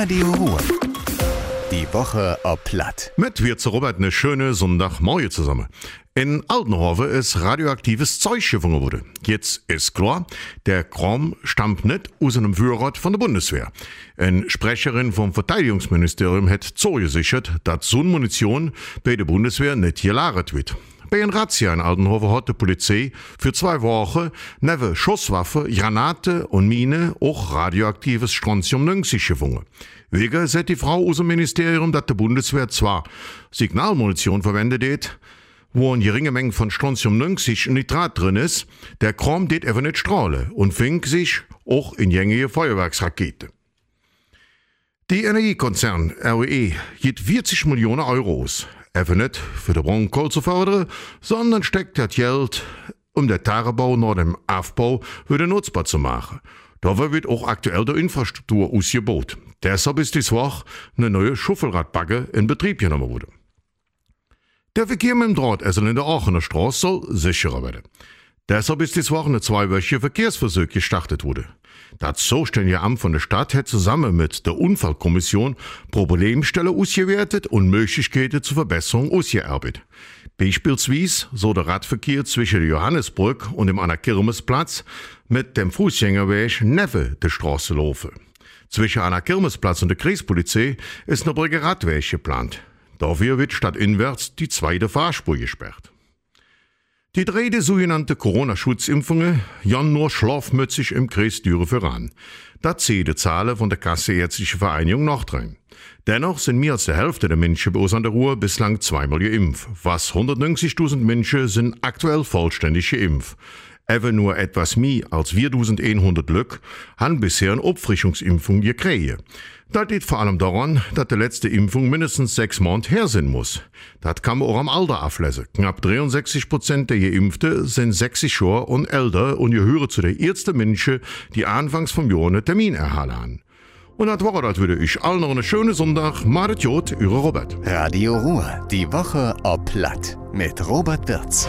Radio Ruhr. Die Woche ob Platt. Mit wir zu Robert eine schöne Sonntagmorgen zusammen. In Altenhove ist radioaktives Zeug gefunden wurde. Jetzt ist klar, der Kram stammt nicht aus einem Führer von der Bundeswehr. Eine Sprecherin vom Verteidigungsministerium hat zugesichert, dass so eine Munition bei der Bundeswehr nicht gelagert wird. Bei einer Razzia in Altenhoven hat die Polizei für zwei Wochen neben Schusswaffe, Granate und Mine auch radioaktives Strontium 90 gefunden. Wegen sagt die Frau aus dem Ministerium, dass die Bundeswehr zwar Signalmunition verwendet hat, wo eine geringe Menge von Strontium 90 Nitrat drin ist, der Kram det einfach nicht strahlen und fängt sich auch in gängige Feuerwerksrakete. Die Energiekonzern RWE gibt 40 Millionen Euro aus. Even nicht für den Braunkohl zu fördern, sondern steckt das Geld, um den Tagebau nach dem Aufbau wieder nutzbar zu machen. Dafür wird auch aktuell der Infrastruktur ausgebaut. Deshalb ist dies Woche eine neue Schuffelradbagge in Betrieb genommen worden. Der Verkehr mit dem Drahtessel in der Aachener Straße soll sicherer werden. Deshalb ist dies Woche eine zweiwöchige Verkehrsversuch gestartet wurde. Das zuständige Amt von der Stadt hat zusammen mit der Unfallkommission Problemstellen ausgewertet und Möglichkeiten zur Verbesserung ausgearbeitet. Beispielsweise so der Radverkehr zwischen der Johannesbrück und dem Anna-Kirmes-Platz mit dem Fußgängerweg neben der Straße laufen. Zwischen Anna-Kirmes-Platz und der Kreispolizei ist eine Brücke Radweg geplant. Dafür wird stadtinwärts die zweite Fahrspur gesperrt. Die dritte sogenannte Corona-Schutzimpfungen jan nur schlafmützig im Kreis Düre voran. Da zählt die Zahlen von der Kasseärztliche Vereinigung Nordrhein. Dennoch sind mehr als die Hälfte der Menschen bei uns an der Ruhr bislang zweimal geimpft. Was 190.000 Menschen sind aktuell vollständig geimpft. Even nur etwas mehr als 4100 Lück haben bisher eine Auffrischungsimpfung gekriegt. Das liegt vor allem daran, dass die letzte Impfung mindestens sechs Monate her sein muss. Das kann man auch am Alter ablesen. Knapp 63 Prozent der Geimpften sind 60 Jahre und älter und gehören zu den ersten Menschen, die anfangs vom Jahr einen Termin erhalten haben. Und das war das würde ich allen noch einen schönen Sonntag. Madet Jod, Ihre Robert. Radio Ruhr. Die Woche ob Platt. Mit Robert Wirz.